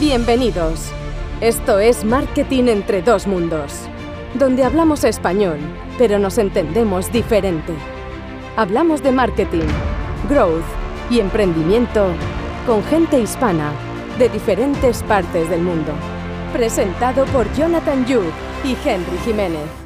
Bienvenidos. Esto es Marketing entre dos mundos, donde hablamos español, pero nos entendemos diferente. Hablamos de marketing, growth y emprendimiento con gente hispana de diferentes partes del mundo. Presentado por Jonathan Yu y Henry Jiménez.